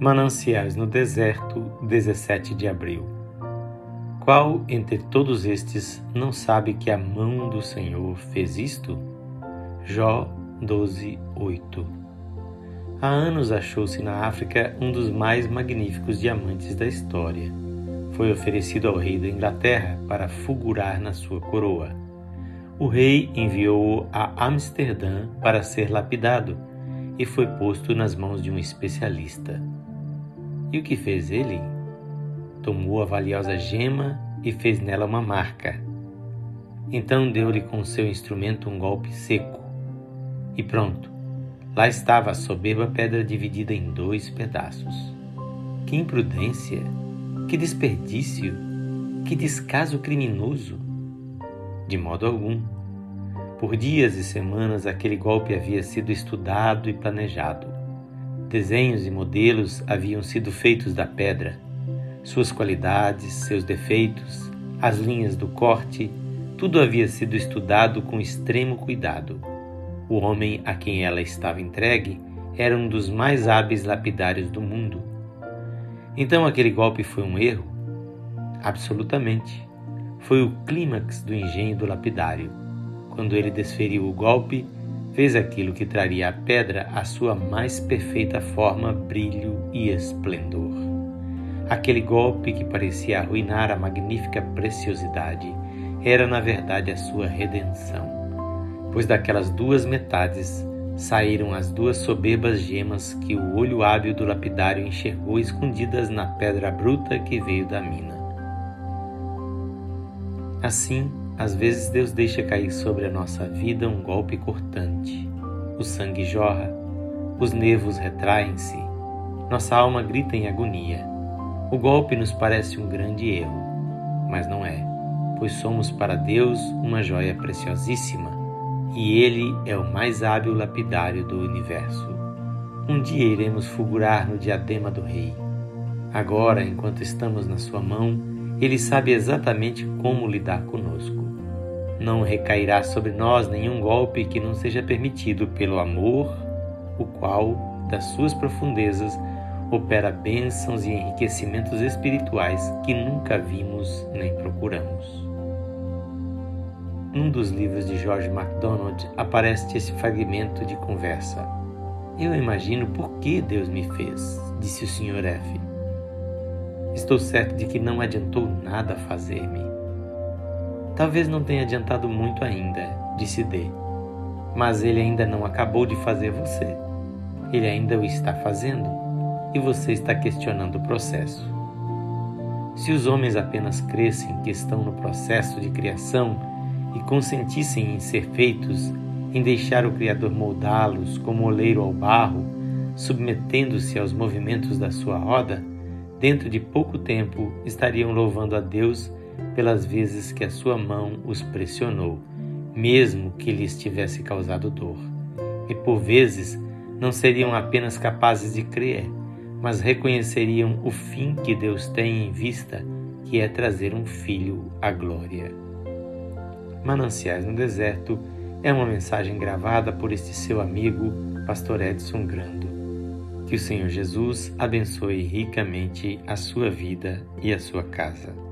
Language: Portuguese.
Mananciais no deserto, 17 de abril. Qual entre todos estes não sabe que a mão do Senhor fez isto? Jó 12, 8. Há anos achou-se na África um dos mais magníficos diamantes da história. Foi oferecido ao rei da Inglaterra para fulgurar na sua coroa. O rei enviou-o a Amsterdã para ser lapidado e foi posto nas mãos de um especialista. E o que fez ele? Tomou a valiosa gema e fez nela uma marca. Então deu-lhe com seu instrumento um golpe seco. E pronto, lá estava a soberba pedra dividida em dois pedaços. Que imprudência! Que desperdício! Que descaso criminoso! De modo algum. Por dias e semanas aquele golpe havia sido estudado e planejado. Desenhos e modelos haviam sido feitos da pedra. Suas qualidades, seus defeitos, as linhas do corte, tudo havia sido estudado com extremo cuidado. O homem a quem ela estava entregue era um dos mais hábeis lapidários do mundo. Então aquele golpe foi um erro? Absolutamente. Foi o clímax do engenho do lapidário. Quando ele desferiu o golpe, fez aquilo que traria à pedra a sua mais perfeita forma, brilho e esplendor. Aquele golpe que parecia arruinar a magnífica preciosidade era, na verdade, a sua redenção, pois daquelas duas metades saíram as duas soberbas gemas que o olho hábil do lapidário enxergou escondidas na pedra bruta que veio da mina. Assim, às vezes Deus deixa cair sobre a nossa vida um golpe cortante. O sangue jorra, os nervos retraem-se, nossa alma grita em agonia. O golpe nos parece um grande erro, mas não é, pois somos para Deus uma joia preciosíssima e Ele é o mais hábil lapidário do universo. Um dia iremos fulgurar no diadema do Rei. Agora, enquanto estamos na Sua mão, Ele sabe exatamente como lidar conosco. Não recairá sobre nós nenhum golpe que não seja permitido pelo amor, o qual, das suas profundezas, opera bênçãos e enriquecimentos espirituais que nunca vimos nem procuramos. Num dos livros de George MacDonald aparece esse fragmento de conversa. Eu imagino por que Deus me fez, disse o Sr. F. Estou certo de que não adiantou nada fazer-me. Talvez não tenha adiantado muito ainda, disse D. Mas ele ainda não acabou de fazer você. Ele ainda o está fazendo e você está questionando o processo. Se os homens apenas crescem que estão no processo de criação e consentissem em ser feitos, em deixar o Criador moldá-los como oleiro ao barro, submetendo-se aos movimentos da sua roda, dentro de pouco tempo estariam louvando a Deus pelas vezes que a sua mão os pressionou, mesmo que lhes tivesse causado dor. E por vezes não seriam apenas capazes de crer, mas reconheceriam o fim que Deus tem em vista, que é trazer um filho à glória. Mananciais no Deserto é uma mensagem gravada por este seu amigo, Pastor Edson Grando. Que o Senhor Jesus abençoe ricamente a sua vida e a sua casa.